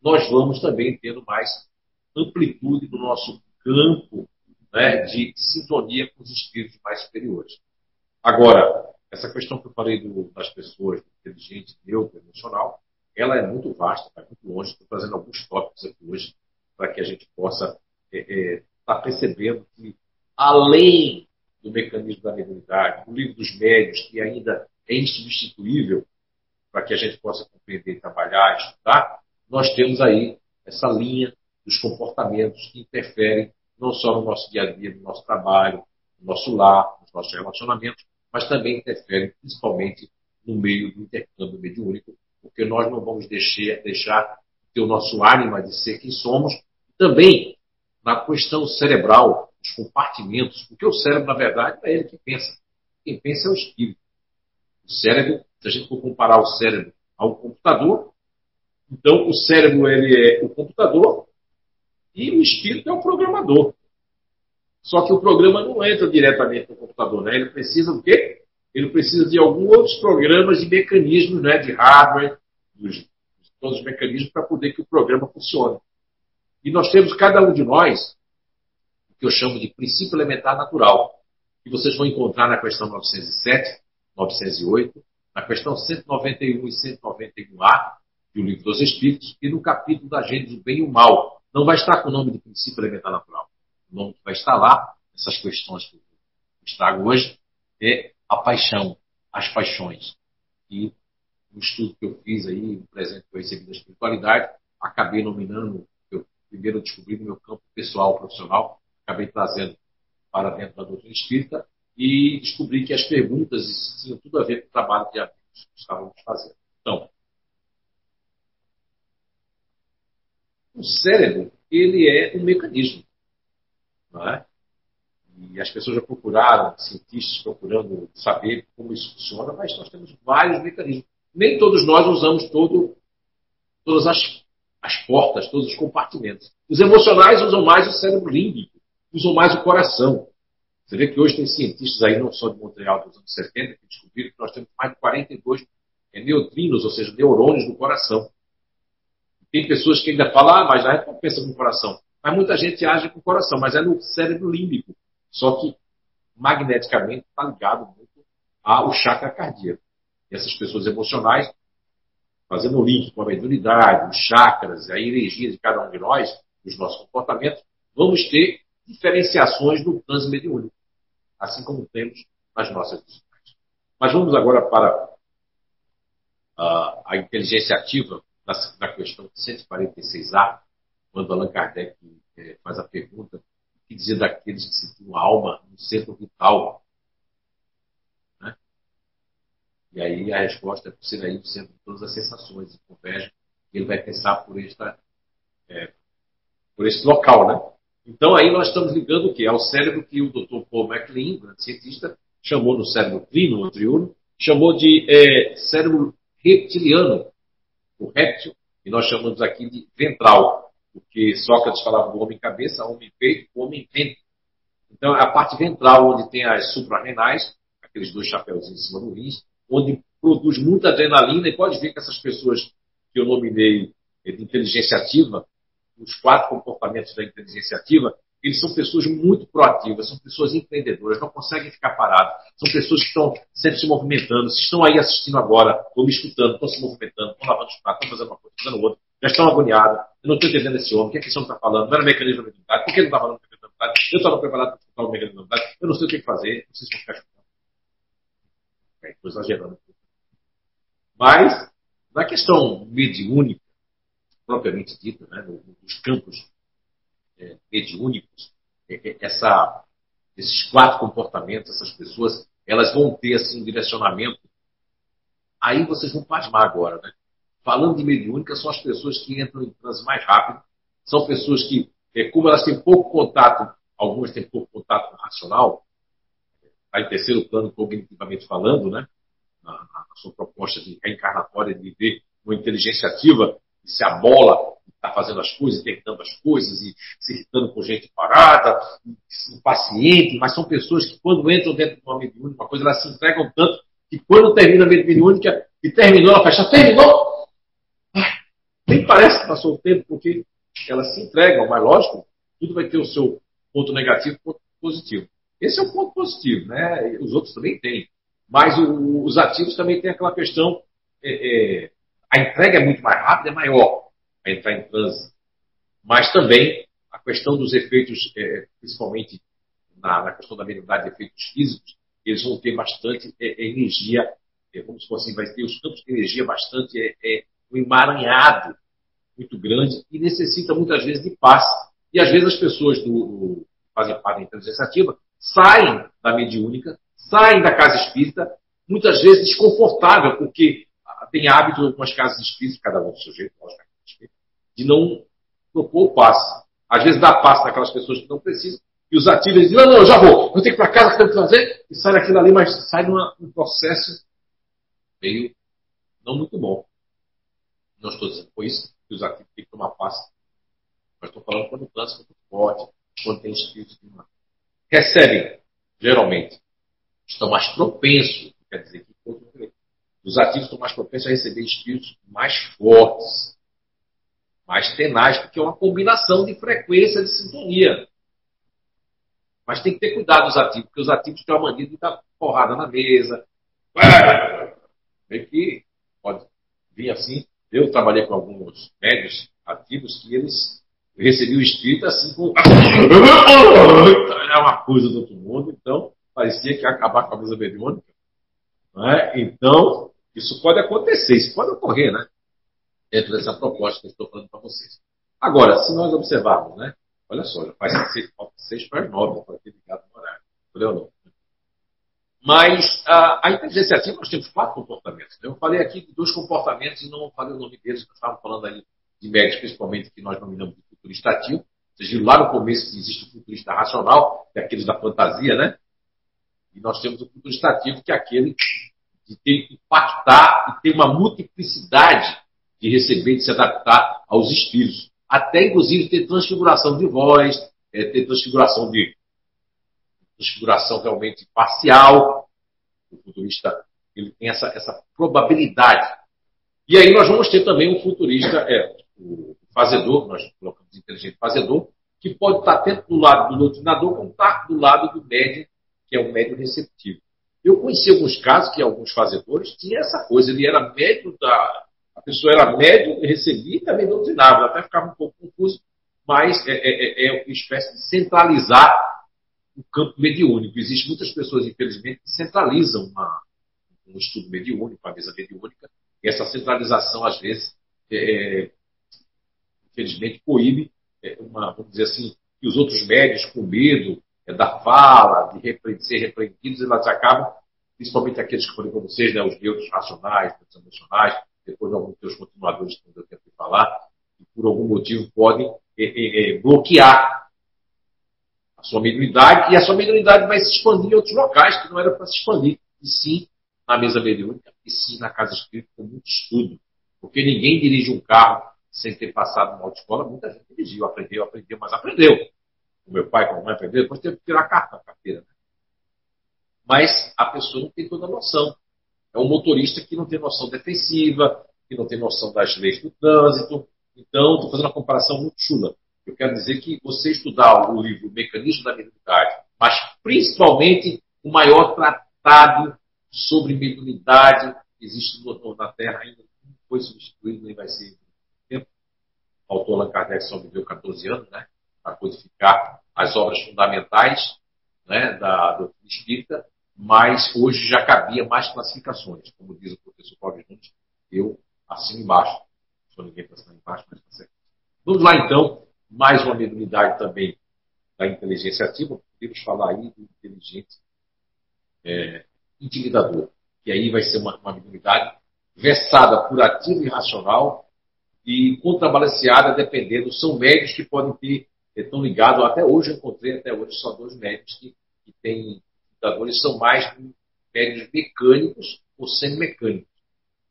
nós vamos também tendo mais amplitude no nosso campo né, de sintonia com os espíritos mais superiores. Agora, essa questão que eu falei do, das pessoas inteligentes, neutro, emocional, ela é muito vasta, vai muito longe. Estou trazendo alguns tópicos aqui hoje para que a gente possa estar é, é, tá percebendo que, além do mecanismo da mediunidade, do livro dos médios, que ainda é insubstituível para que a gente possa compreender, trabalhar, estudar, nós temos aí essa linha dos comportamentos que interferem não só no nosso dia a dia, no nosso trabalho, no nosso lar, nos nossos relacionamentos, mas também interferem principalmente no meio do intercâmbio mediúnico, porque nós não vamos deixar, deixar ter o nosso ânima de ser quem somos, também na questão cerebral, os compartimentos, porque o cérebro, na verdade, é ele que pensa. Quem pensa é o espírito. O cérebro, se a gente for comparar o cérebro ao computador, então o cérebro ele é o computador e o espírito é o programador. Só que o programa não entra diretamente no computador, né? Ele precisa do quê? Ele precisa de alguns outros programas e mecanismos, né? De hardware, dos, todos os mecanismos para poder que o programa funcione. E nós temos cada um de nós o que eu chamo de princípio elementar natural, que vocês vão encontrar na questão 907, 908, na questão 191 e 191A do Livro dos Espíritos e no capítulo da gente do bem e o mal, não vai estar com o nome de princípio elementar natural. O nome que vai estar lá, essas questões que eu trago hoje, é a paixão, as paixões. E no estudo que eu fiz aí, no presente que eu recebi da espiritualidade, acabei nominando, eu primeiro descobri no meu campo pessoal, profissional, acabei trazendo para dentro da doutrina espírita e descobri que as perguntas tinham tudo a ver com o trabalho que estávamos fazendo. Então, o cérebro ele é um mecanismo. Não é? E as pessoas já procuraram, cientistas procurando saber como isso funciona, mas nós temos vários mecanismos. Nem todos nós usamos todo, todas as, as portas, todos os compartimentos. Os emocionais usam mais o cérebro límbico, usam mais o coração. Você vê que hoje tem cientistas aí, não só de Montreal dos anos 70, que descobriram que nós temos mais de 42 neutrinos, ou seja, neurônios no coração. Tem pessoas que ainda falam, ah, mas a gente não pensa com o coração. Mas muita gente age com o coração, mas é no cérebro límbico. Só que magneticamente está ligado muito ao chakra cardíaco. Essas pessoas emocionais, fazendo o link com a mediunidade, os chakras, a energia de cada um de nós, os nossos comportamentos, vamos ter diferenciações no trânsito mediúnico, assim como temos nas nossas disciplinas. Mas vamos agora para uh, a inteligência ativa, na, questão 146A, quando Allan Kardec é, faz a pergunta, que dizer daqueles que situam a alma no centro vital? Né? E aí a resposta é por ser aí o centro de todas as sensações e convergem. Ele vai pensar por, esta, é, por esse local, né? Então aí nós estamos ligando o quê? Ao cérebro que o Dr. Paul MacLean, grande cientista, chamou no cérebro ou triuno, chamou de é, cérebro reptiliano, o réptil, e nós chamamos aqui de ventral, porque Sócrates falava do homem cabeça, homem peito, homem vento. Então, a parte ventral, onde tem as suprarrenais, aqueles dois chapéuzinhos em cima do rins, onde produz muita adrenalina, e pode ver que essas pessoas que eu nominei de inteligência ativa, os quatro comportamentos da inteligência ativa, eles são pessoas muito proativas, são pessoas empreendedoras, não conseguem ficar paradas, são pessoas que estão sempre se movimentando, se estão aí assistindo agora, ou me escutando, estão se movimentando, estão lavando os pratos, estão fazendo uma coisa, estão fazendo outra, já estão agoniados, eu não estou entendendo esse homem, o que é que esse homem está falando, não era mecanismo da mediunidade, por que ele não está falando mediunidade, eu estava preparado para escutar o mecanismo da mediunidade, eu não sei o que fazer, não sei se vou ficar escutando. Estou exagerando. Mas, na questão mediúnica, propriamente dita, né, nos campos é, mediúnicos, é, é, essa, esses quatro comportamentos, essas pessoas, elas vão ter assim, um direcionamento. Aí vocês vão pasmar agora, né? Falando de mediúnica, são as pessoas que entram em transe mais rápido, são pessoas que, é, como elas têm pouco contato, algumas têm pouco contato racional, está em terceiro plano cognitivamente falando, né? Na, sua proposta de reencarnatória de viver uma inteligência ativa, e se abola está fazendo as coisas, tentando as coisas e se irritando com gente parada, impaciente, mas são pessoas que quando entram dentro de uma mediúnica, uma coisa, elas se entregam tanto que quando termina a mediúnica e terminou, ela fecha, terminou! nem parece que passou o tempo, porque elas se entregam, mas lógico, tudo vai ter o seu ponto negativo e ponto positivo. Esse é o ponto positivo, né? Os outros também têm. Mas o, os ativos também têm aquela questão, é, é, a entrega é muito mais rápida, é maior a entrar em transe. Mas também a questão dos efeitos, é, principalmente na, na, questão da mediunidade de efeitos físicos, eles vão ter bastante é energia, é, como se fosse, vai ter os campos de energia bastante é, é, um emaranhado muito grande e necessita muitas vezes de paz. E às vezes as pessoas do, do fazem parte da inteligência ativa saem da mediúnica, saem da casa espírita, muitas vezes desconfortável, porque tem hábito em algumas casas espíritas, cada um do seu jeito, de não propor o passe. Às vezes dá passe naquelas pessoas que não precisam, e os ativos dizem, não, não, eu já vou, eu tenho que ir para casa, que tenho que fazer, e sai daquilo ali, mas sai num processo meio não muito bom. Não estou dizendo por isso que os ativos têm que tomar passe. Mas estou falando quando o câncer é muito forte, quando tem espíritos que recebem, geralmente, estão mais propensos, quer dizer que os ativos estão mais propensos a receber espíritos mais fortes, mais tenaz, porque é uma combinação de frequência de sintonia. Mas tem que ter cuidado os ativos, porque os ativos têm uma mania de dar porrada na mesa. Vê que pode vir assim. Eu trabalhei com alguns médios ativos que eles recebiam o espírito assim com. É uma coisa do outro mundo, então parecia que ia acabar com a mesa mediúnica. É? Então, isso pode acontecer, isso pode ocorrer, né? dentro dessa proposta que eu estou falando para vocês. Agora, se nós observarmos, né? Olha só, já faz seis para nove para ter ligado no horário. Entendeu não? Mas a, a inteligência ativa, nós temos quatro comportamentos. Né? Eu falei aqui de dois comportamentos e não falei o nome deles, que eu estava falando aí de médicos, principalmente, que nós nominamos de futurista ativo. Vocês viram lá no começo que existe o futurista racional, que é aqueles da fantasia, né? E nós temos o futurista ativo, que é aquele de ter impactar e ter uma multiplicidade de receber, de se adaptar aos espíritos. Até, inclusive, ter transfiguração de voz, é, ter transfiguração de transfiguração realmente parcial. O futurista ele tem essa, essa probabilidade. E aí nós vamos ter também um futurista, é, o fazedor, nós colocamos inteligente fazedor, que pode estar tanto do lado do doutrinador como estar do lado do médium, que é o médium receptivo. Eu conheci alguns casos que alguns fazedores tinham essa coisa, ele era médium da, a pessoa era médium, recebia e também doutrinava. Até ficava um pouco confuso, mas é, é, é, é uma espécie de centralizar o campo mediúnico. Existem muitas pessoas, infelizmente, que centralizam uma, um estudo mediúnico, uma mesa mediúnica, e essa centralização, às vezes, é, é infelizmente, coíbe é, uma, vamos dizer assim, que os outros médios, com medo é, da fala, de repre ser repreendidos, elas acabam, principalmente aqueles que foram com vocês, né, os neutros racionais, os emocionais, depois alguns seus continuadores que eu tenho que falar, que por algum motivo podem é, é, é, bloquear a sua mediunidade, e a sua mediunidade vai se expandir em outros locais que não era para se expandir, e sim na mesa mediúnica, e sim na casa espírita com muito estudo. Porque ninguém dirige um carro sem ter passado numa autoescola, muita gente dirigiu, aprendeu, aprendeu, mas aprendeu. O meu pai, como mãe, aprendeu, depois teve que tirar a carta, carteira. Né? Mas a pessoa não tem toda a noção. É um motorista que não tem noção defensiva, que não tem noção das leis do trânsito. Então, estou fazendo uma comparação muito chula. Eu quero dizer que você estudar o livro Mecanismo da Mediunidade, mas principalmente o maior tratado sobre mediunidade que existe na Terra, ainda não foi substituído, nem vai ser. O autor Allan Kardec só viveu 14 anos, né? Para codificar as obras fundamentais né, da doutrina espírita, mas hoje já cabia mais classificações, como diz o professor Paulo Nunes, eu assino embaixo. Sou ninguém para assinar embaixo, mas está certo. Vamos lá então mais uma mediunidade também da inteligência ativa, podemos falar aí do inteligente é, intimidador, que aí vai ser uma, uma mediunidade versada por ativo e racional e contrabalanceada dependendo, são médios que podem ter, estão ligados, até hoje eu encontrei até hoje só dois médios que, que têm intimidadores, são mais médios mecânicos ou semimecânicos,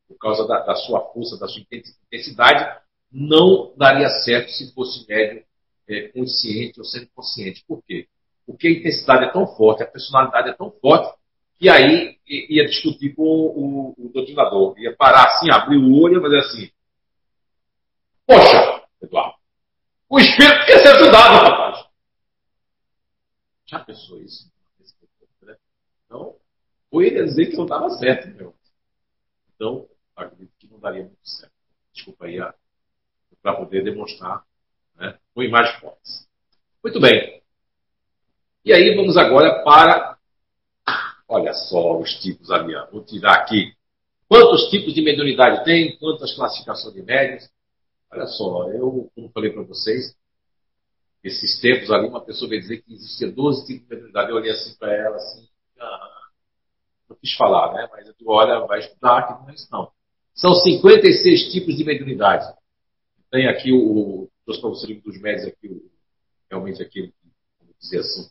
por causa da, da sua força, da sua intensidade, não daria certo se fosse médium é, consciente ou semi-consciente. Por quê? Porque a intensidade é tão forte, a personalidade é tão forte, que aí ia discutir com o, o, o doutrinador. Ia parar assim, abrir o olho e fazer assim. Poxa, Eduardo, o espírito quer ser ajudado, rapaz. Já pensou isso? Então, ou ele ia dizer que não estava certo, meu. Então, acredito que não daria muito certo. Desculpa aí a para poder demonstrar né, com imagens fortes. Muito bem. E aí vamos agora para. Olha só os tipos ali. Vou tirar aqui. Quantos tipos de mediunidade tem? Quantas classificações de médios? Olha só, eu, como falei para vocês, esses tempos ali, uma pessoa veio dizer que existia 12 tipos de mediunidade. Eu olhei assim para ela, assim, ah, não quis falar, né? Mas eu digo, olha, vai estudar, que não é isso não. São 56 tipos de mediunidade. Tem aqui o. Trouxe para você o dos médios aqui, o, realmente aquele, como dizer assim,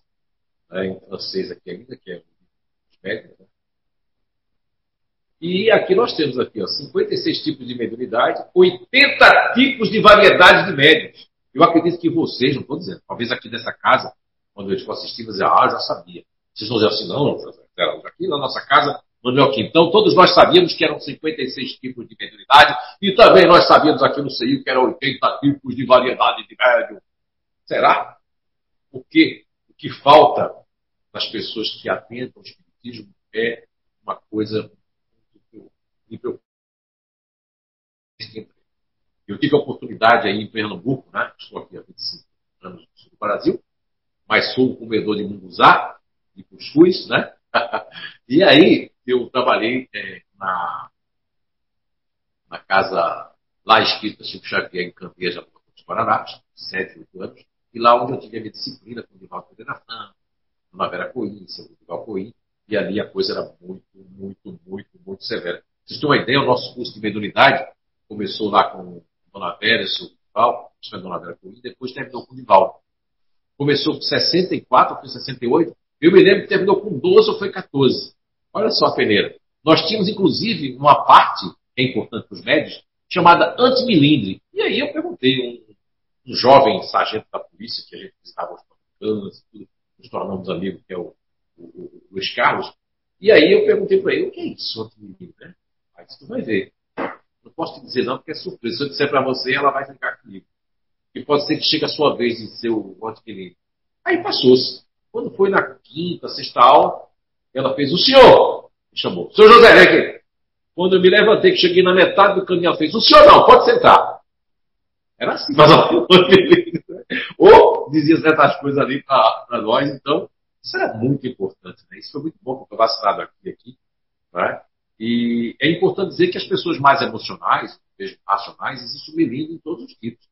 né, em francês aqui ainda, que é os médios. Né? E aqui nós temos aqui, ó, 56 tipos de mediunidade, 80 tipos de variedade de médios. Eu acredito que vocês, não estou dizendo, talvez aqui nessa casa, quando eu for assistir, dizer, ah, já sabia. Vocês vão dizer assim, não, aqui na nossa casa Manuel Quintão, todos nós sabíamos que eram 56 tipos de mediunidade e também nós sabíamos aqui no CEI que eram 80 tipos de variedade de médium. Será? Porque o que falta nas pessoas que atentam ao espiritismo é uma coisa preocupa. Eu tive a oportunidade aí em Pernambuco, né? estou aqui há 25 anos no sul do Brasil, mas sou um comedor de munguzá, de cuscuz, né? e aí, eu trabalhei é, na, na casa lá escrita Chico Xavier, em Campinas, dos Paraná, sete, oito anos, e lá onde eu tive a minha disciplina com o Divaldo Federação, Dona Vera Coim, seu Divaldo Coim, e ali a coisa era muito, muito, muito, muito severa. Vocês têm uma ideia, o nosso curso de mediunidade começou lá com Dona Vera seu Divaldo, foi Dona Vera depois terminou com o Divaldo. Começou com 64, foi 68, eu me lembro que terminou com 12 ou foi 14. Olha só a peneira. Nós tínhamos, inclusive, uma parte, que é importante para os médios, chamada antimilindre. E aí eu perguntei um, um jovem sargento da polícia, que a gente estava aos tudo, nos tornamos amigos, que é o, o, o, Luiz Carlos. E aí eu perguntei para ele, o que é isso, antimilindre? Né? Aí tu vai ver. Não posso te dizer não, porque é surpresa. Se eu disser para você, ela vai ficar comigo. E pode ser que chegue a sua vez de ser o antimilindre. Aí passou-se. Quando foi na quinta, sexta aula, ela fez, o senhor, me chamou, senhor José, vem aqui. Quando eu me levantei, que cheguei na metade do caminho, ela fez, o senhor não, pode sentar. Era assim, mas Ou dizia certas coisas ali para nós, então, isso era muito importante, né? Isso foi muito bom, porque eu vacinado aqui, aqui, né? E é importante dizer que as pessoas mais emocionais, mesmo racionais, existe o melindre em todos os tipos.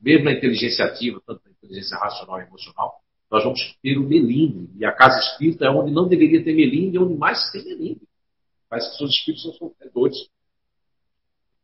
Mesmo na inteligência ativa, tanto na inteligência racional e emocional, nós vamos ter o melindre. E a casa espírita é onde não deveria ter melindre, é onde mais tem melindre. Parece que os espíritos são sofredores.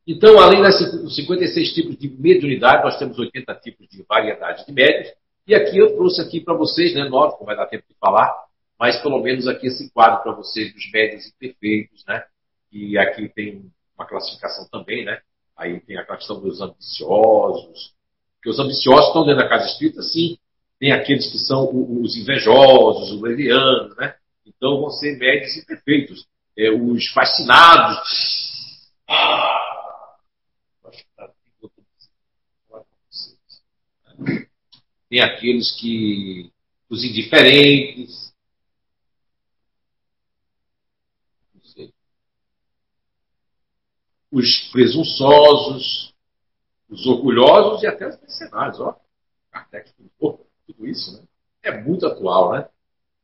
Então, além dos 56 tipos de mediunidade, nós temos 80 tipos de variedade de médios. E aqui eu trouxe aqui para vocês, né, nove, não vai dar tempo de falar, mas pelo menos aqui esse quadro para vocês dos médios imperfeitos, né? E aqui tem uma classificação também, né? Aí tem a questão dos ambiciosos, porque os ambiciosos estão dentro da casa espírita, sim, tem aqueles que são os invejosos, os levianos, né? Então vão ser médios imperfeitos. É, os fascinados. tem aqueles que. os indiferentes. Não sei. Os presunçosos, os orgulhosos e até os mercenários. Ó, Kardec tudo isso, né? É muito atual, né?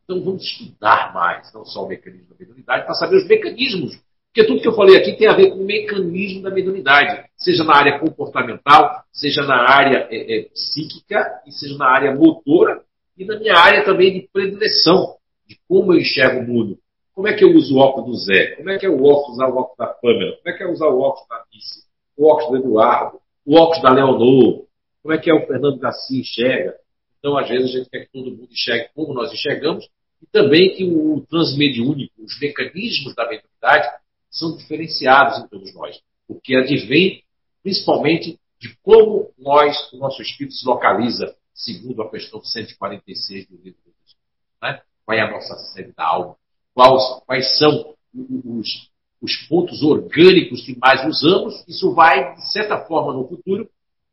Então vamos estudar mais, não só o mecanismo da mediunidade, para saber os mecanismos porque tudo que eu falei aqui tem a ver com o mecanismo da mediunidade, seja na área comportamental, seja na área é, é, psíquica, e seja na área motora, e na minha área também de predileção, de como eu enxergo o mundo. Como é que eu uso o óculos do Zé? Como é que é o óculos usar o óculos da Pamela? Como é que é usar o óculos da Alice? O óculos do Eduardo? O óculos da Leonor? Como é que é o Fernando Garcia enxerga? Então, às vezes, a gente quer que todo mundo enxergue como nós enxergamos, e também que o transmediúnico, os mecanismos da mediunidade, são diferenciados em todos nós, porque advém principalmente de como nós, o nosso espírito se localiza, segundo a questão 146 do livro dos né? Qual é a nossa sede da alma? Quais, quais são os, os pontos orgânicos que mais usamos? Isso vai, de certa forma, no futuro,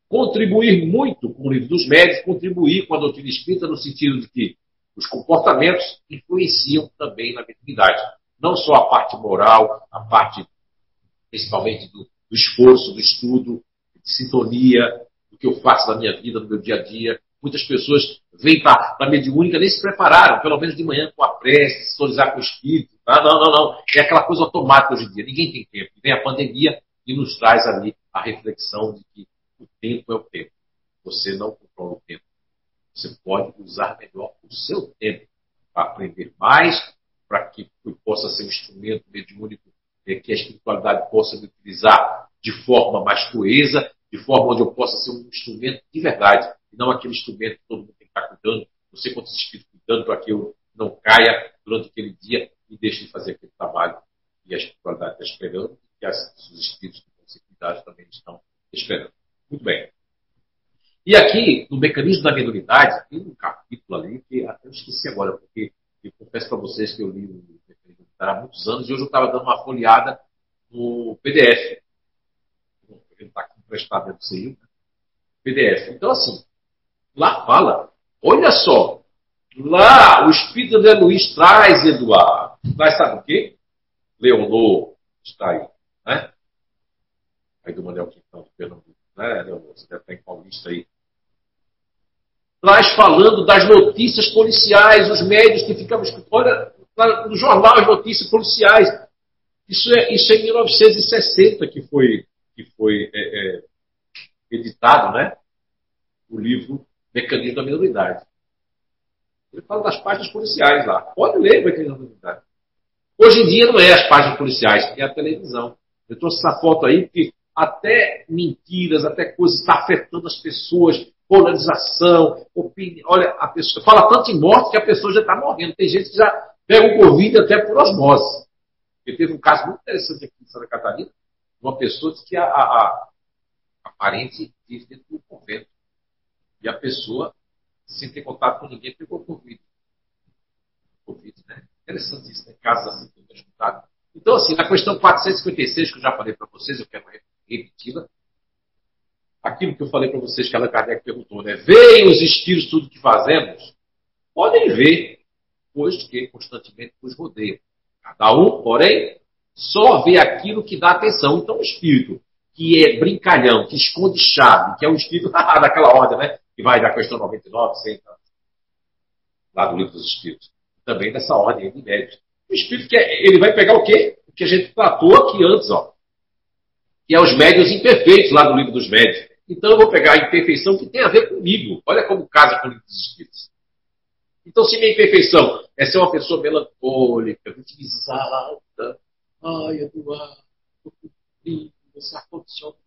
contribuir muito com o livro dos médios, contribuir com a doutrina espírita, no sentido de que os comportamentos influenciam também na mediunidade. Não só a parte moral, a parte principalmente do, do esforço, do estudo, de sintonia, do que eu faço na minha vida, no meu dia a dia. Muitas pessoas vêm para a mediúnica, nem se prepararam, pelo menos de manhã com a prece, sintonizar com o espírito. Tá? Não, não, não. É aquela coisa automática hoje em dia. Ninguém tem tempo. Vem a pandemia e nos traz ali a reflexão de que o tempo é o tempo. Você não controla o tempo. Você pode usar melhor o seu tempo para aprender mais, para que possa ser um instrumento mediúnico é, que a espiritualidade possa utilizar de forma mais coesa, de forma onde eu possa ser um instrumento de verdade, e não aquele instrumento que todo mundo tem que estar cuidando, não sei quantos espíritos cuidando para que eu não caia durante aquele dia e deixe de fazer aquele trabalho que a espiritualidade está esperando, e os espíritos que vão ser cuidados também estão esperando. Muito bem. E aqui, no mecanismo da mediunidade, tem um capítulo ali que até eu esqueci agora, porque eu confesso para vocês que eu li o há muitos anos e hoje eu estava dando uma folheada no PDF. Está aqui emprestado dentro do CIU. Né? PDF. Então, assim, lá fala, olha só, lá o Espírito de Luiz traz Eduardo. Traz sabe o quê? Leonor está aí. Né? Aí do Manuel Quintão, de Pernambuco. Né, Leonor? Você deve estar em Paulista aí traz falando das notícias policiais, os médios que ficam olha no jornal as notícias policiais. Isso é, isso é em 1960 que foi, que foi é, é, editado, né? O livro Mecanismo da Minoridade. Ele fala das páginas policiais lá. Pode ler o Mecanismo da Minoridade. Hoje em dia não é as páginas policiais, é a televisão. Eu trouxe essa foto aí porque até mentiras, até coisas afetando as pessoas polarização, opinião. Olha, a pessoa fala tanto em morte que a pessoa já está morrendo. Tem gente que já pega o Covid até por osmose. Porque teve um caso muito interessante aqui em Santa Catarina, uma pessoa que a, a, a parente vive dentro do convento. E a pessoa, sem ter contato com ninguém, pegou Covid. Covid, né? Interessante isso, né? Casos assim que eu escutado. Então, assim, na questão 456, que eu já falei para vocês, eu quero repeti-la, aquilo que eu falei para vocês que Allan Kardec perguntou, né? Veem os espíritos tudo que fazemos? Podem ver, pois que constantemente nos rodeiam. Cada um, porém, só vê aquilo que dá atenção. Então, o espírito que é brincalhão, que esconde chave, que é o espírito daquela ordem, né? Que vai da questão 99, 100, lá do livro dos espíritos. Também dessa ordem de médios. O espírito que é, ele vai pegar o quê? O que a gente tratou aqui antes, ó. Que é os médios imperfeitos lá do livro dos médios. Então eu vou pegar a imperfeição que tem a ver comigo. Olha como casa com os espíritos. Então, se minha imperfeição é ser uma pessoa melancólica, vitimizada, ai, Eduardo, estou triste, você ar-condicionado.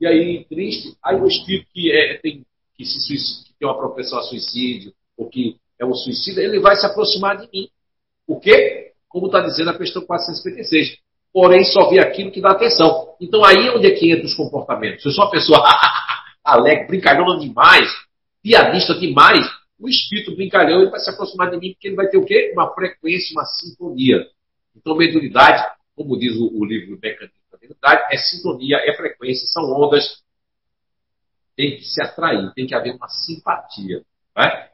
E aí, triste, aí o espírito que, é, tem, que, se, que tem uma propensão a suicídio, ou que é um suicida, ele vai se aproximar de mim. O quê? Como está dizendo a questão 456 porém só vê aquilo que dá atenção. Então aí é onde é que entra os comportamentos. Se eu sou uma pessoa alegre, brincalhona demais, piadista demais, o espírito brincalhão ele vai se aproximar de mim porque ele vai ter o quê? Uma frequência, uma sintonia. Então, mediunidade, como diz o, o livro Mecanismo da Mediunidade, é sintonia, é frequência, são ondas. tem que se atrair, tem que haver uma simpatia. Né?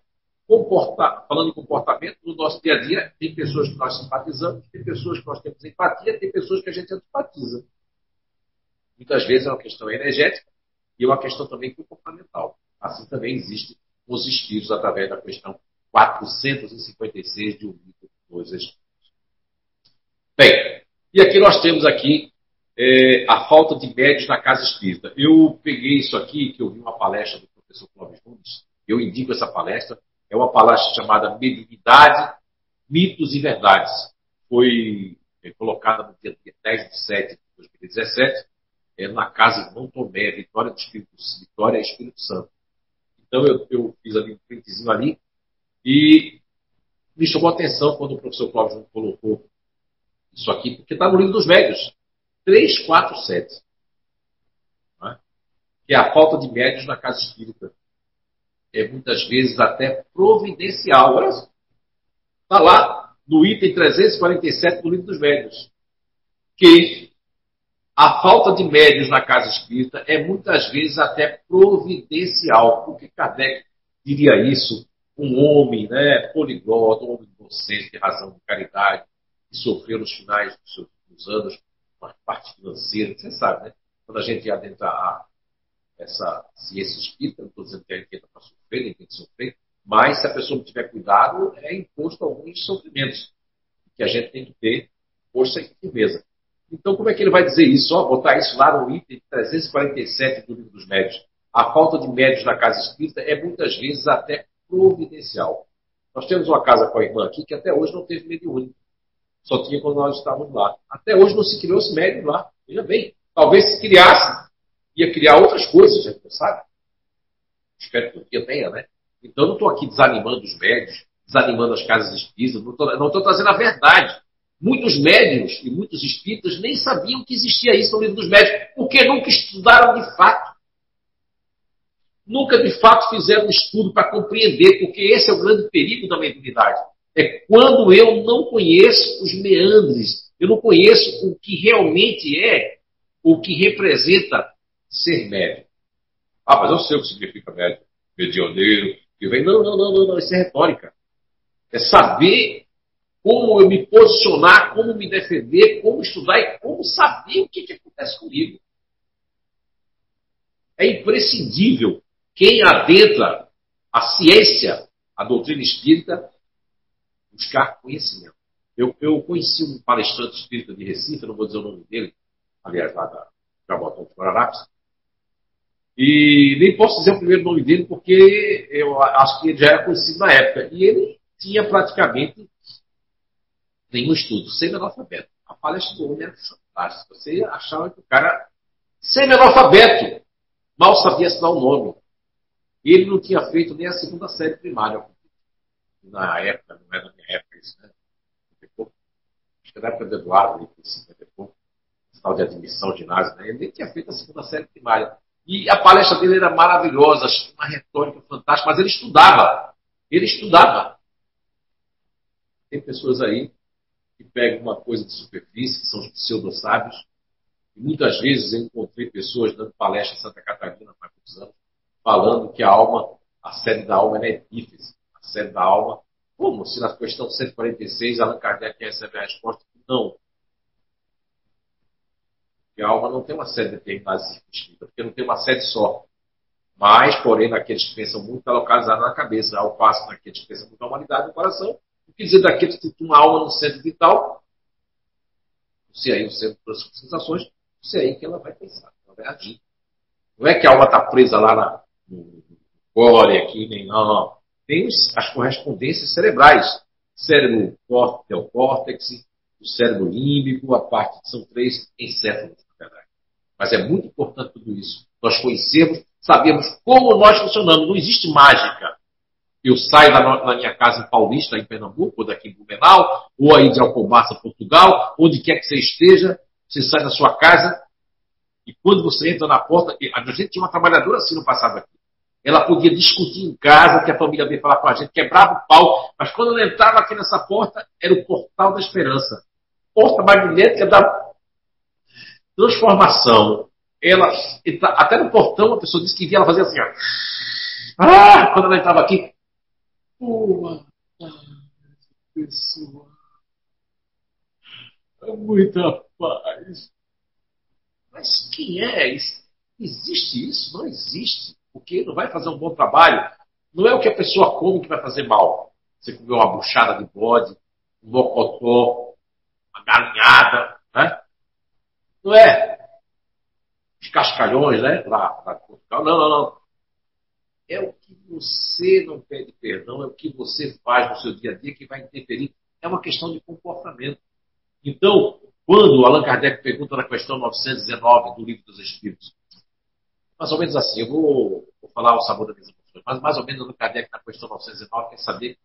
Comportar, falando em comportamento, no nosso dia a dia, tem pessoas que nós simpatizamos, tem pessoas que nós temos empatia, tem pessoas que a gente antipatiza. Muitas vezes é uma questão energética e é uma questão também comportamental. Assim também existe os espíritos através da questão 456 de um mito dos espíritos. Bem, e aqui nós temos aqui é, a falta de médios na casa espírita. Eu peguei isso aqui, que eu vi uma palestra do professor Clóvis Nunes, eu indico essa palestra, é uma palestra chamada Mediunidade, Mitos e Verdades. Foi é, colocada no dia 10 de 7 de 2017, é, na casa de Tomé, Vitória do Espírito, Vitória Espírito Santo. Então eu, eu fiz ali um printzinho ali e me chamou a atenção quando o professor Cláudio colocou isso aqui, porque está no livro dos médios. 347. É? Que é a falta de médios na casa espírita. É muitas vezes até providencial. Olha Está lá no item 347 do livro dos médios. Que a falta de médios na casa espírita é muitas vezes até providencial. Por que Kardec diria isso? Um homem né, poliglota, um homem inocente, de razão de caridade, que sofreu nos finais dos seus anos uma parte financeira, você sabe, né? Quando a gente adentra a essa ciência espírita, não estou dizendo que a gente para sofrer, nem tem que sofrer, mas se a pessoa não tiver cuidado, é imposto alguns sofrimentos, que a gente tem que ter força e firmeza. Então, como é que ele vai dizer isso? Ó, botar isso lá no item 347 do livro dos médios. A falta de médios na casa espírita é muitas vezes até providencial. Nós temos uma casa com a irmã aqui que até hoje não teve mediúnico. Só tinha quando nós estávamos lá. Até hoje não se criou esse médium lá. Veja bem. Talvez se criasse, ia criar outras coisas, não sabe. Espero que um dia tenha, né? Então, não estou aqui desanimando os médios, desanimando as casas espíritas, não estou trazendo a verdade. Muitos médios e muitos espíritas nem sabiam que existia isso no livro dos médios, porque nunca estudaram de fato. Nunca de fato fizeram um estudo para compreender, porque esse é o grande perigo da mediunidade. É quando eu não conheço os meandres, eu não conheço o que realmente é, o que representa ser médio. Ah, mas eu sei o que significa médio. Medioneiro. Que vem. Não, não, não, não, não, isso é retórica. É saber como eu me posicionar, como me defender, como estudar e como saber o que, que acontece comigo. É imprescindível quem adentra a ciência, a doutrina espírita, buscar conhecimento. Eu, eu conheci um palestrante espírita de Recife, não vou dizer o nome dele, aliás, lá da Jabotão de Guararapes, e nem posso dizer o primeiro nome dele porque eu acho que ele já era conhecido na época. E ele tinha praticamente nenhum estudo, semi-analfabeto. A palestra do homem era fantástica. Você achava que o cara, semi-analfabeto, mal sabia assinar o nome. Ele não tinha feito nem a segunda série primária. Na época, não é da minha época isso, né? Acho que na época do Eduardo, 50 e pouco, tal de admissão ginásio, né? ele nem tinha feito a segunda série primária. E a palestra dele era maravilhosa, uma retórica fantástica, mas ele estudava. Ele estudava. Tem pessoas aí que pegam uma coisa de superfície, que são os pseudo-sábios, e muitas vezes eu encontrei pessoas dando palestra em Santa Catarina, há muitos anos, falando que a alma, a sede da alma é epífise. Sede da alma, como se na questão 146 Allan Kardec recebe a resposta que não. Porque a alma não tem uma sede determinada porque não tem uma sede só. Mas, porém, naqueles que pensam muito, está localizada na cabeça, ao passo naqueles que pensam muito na humanidade no coração. O que dizer daqueles que têm uma alma no centro vital? Se aí o centro das sensações, se aí que ela vai pensar, ela vai agir. Não é que a alma está presa lá na, no core aqui, nem não. Tem as correspondências cerebrais. Cérebro córtex, o cérebro límbico, a parte são três encéfalos. Mas é muito importante tudo isso. Nós conhecemos, sabemos como nós funcionamos. Não existe mágica. Eu saio da, na minha casa em Paulista, em Pernambuco, ou daqui em Blumenau, ou aí de Alcobaça, Portugal, onde quer que você esteja, você sai da sua casa e quando você entra na porta, a gente tinha uma trabalhadora assim no passado aqui. Ela podia discutir em casa, que a família veio falar com a gente, quebrava o pau, mas quando ela entrava aqui nessa porta, era o portal da esperança porta magnética da transformação. ela, até no portão, a pessoa disse que via ela fazer assim, ó. Ah, quando ela entrava aqui. Boa tarde, pessoal. Muita paz. Mas quem é? Existe isso? Não existe. Porque não vai fazer um bom trabalho. Não é o que a pessoa come que vai fazer mal. Você comeu uma buchada de bode, um mocotó, uma galinhada, né? Não é? Os cascalhões, né? Lá, lá. Não, não, não. É o que você não pede perdão, é o que você faz no seu dia a dia que vai interferir. É uma questão de comportamento. Então, quando Allan Kardec pergunta na questão 919 do Livro dos Espíritos, mais ou menos assim, eu vou, vou falar o sabor minhas emoções, mas mais ou menos Allan Kardec na questão 919 quer saber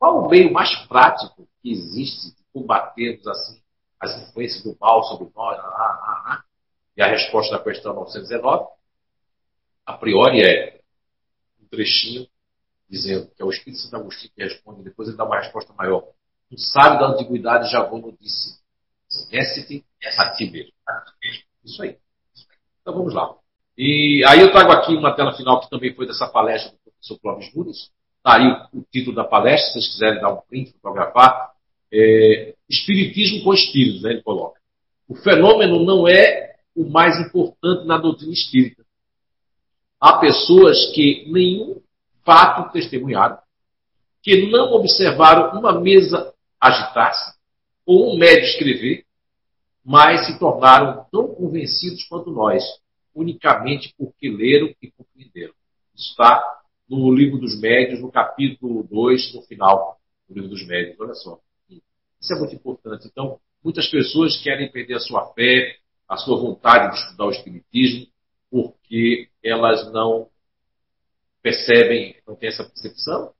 qual o meio mais prático que existe de combatermos assim as influências do mal sobre nós. Ah, ah, ah. E a resposta da questão 919, a priori, é um trechinho dizendo que é o Espírito Santo Agostinho que responde, depois ele dá uma resposta maior. Um sábio da antiguidade já vou disse: Conhece-te a ti mesmo. Isso aí. Então vamos lá. E aí eu trago aqui uma tela final que também foi dessa palestra do professor Clóvis Nunes. Está aí o, título da palestra, se vocês quiserem dar um print, fotografar. É, espiritismo com espíritos, né, ele coloca. O fenômeno não é o mais importante na doutrina espírita. Há pessoas que nenhum fato testemunharam, que não observaram uma mesa agitar-se ou um médio escrever, mas se tornaram tão convencidos quanto nós, unicamente porque leram e compreenderam. Está no livro dos médios, no capítulo 2, no final do livro dos médios. Olha só. Isso é muito importante. Então, muitas pessoas querem perder a sua fé, a sua vontade de estudar o Espiritismo, porque elas não percebem, não têm essa percepção.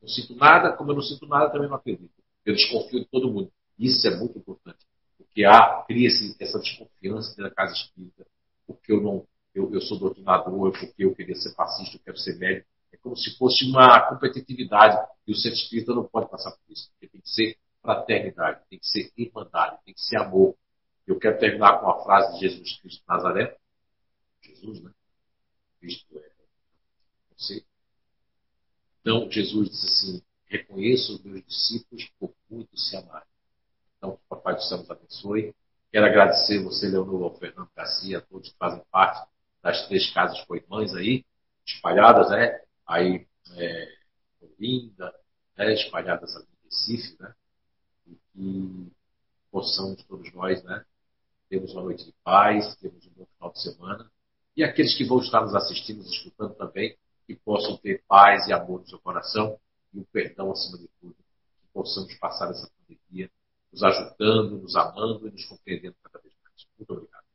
Não sinto nada, como eu não sinto nada, também não acredito. Eu desconfio de todo mundo. Isso é muito importante. Porque há, cria-se essa desconfiança da casa espírita, porque eu não, eu, eu sou doutrinador, porque eu queria ser fascista, eu quero ser médico. É como se fosse uma competitividade. E o centro espírita não pode passar por isso. Porque tem que ser fraternidade, tem que ser irmandade, tem que ser amor. Eu quero terminar com a frase de Jesus Cristo de Nazaré. Jesus, né? Cristo é você. Então, Jesus disse assim: reconheço os meus discípulos por muito se amarem. Então, que o Papai do Céu nos abençoe. Quero agradecer você, Leonor Fernando Garcia, todos que fazem parte das três casas coirmãs aí, espalhadas, né? Aí, é, né? espalhadas ali em Recife, né? E que possamos todos nós, né? Temos uma noite de paz, temos um bom final de semana. E aqueles que vão estar nos assistindo, nos escutando também, que possam ter paz e amor no seu coração e o perdão acima de tudo. Que possamos passar essa pandemia nos ajudando, nos amando e nos compreendendo cada vez mais. Muito obrigado.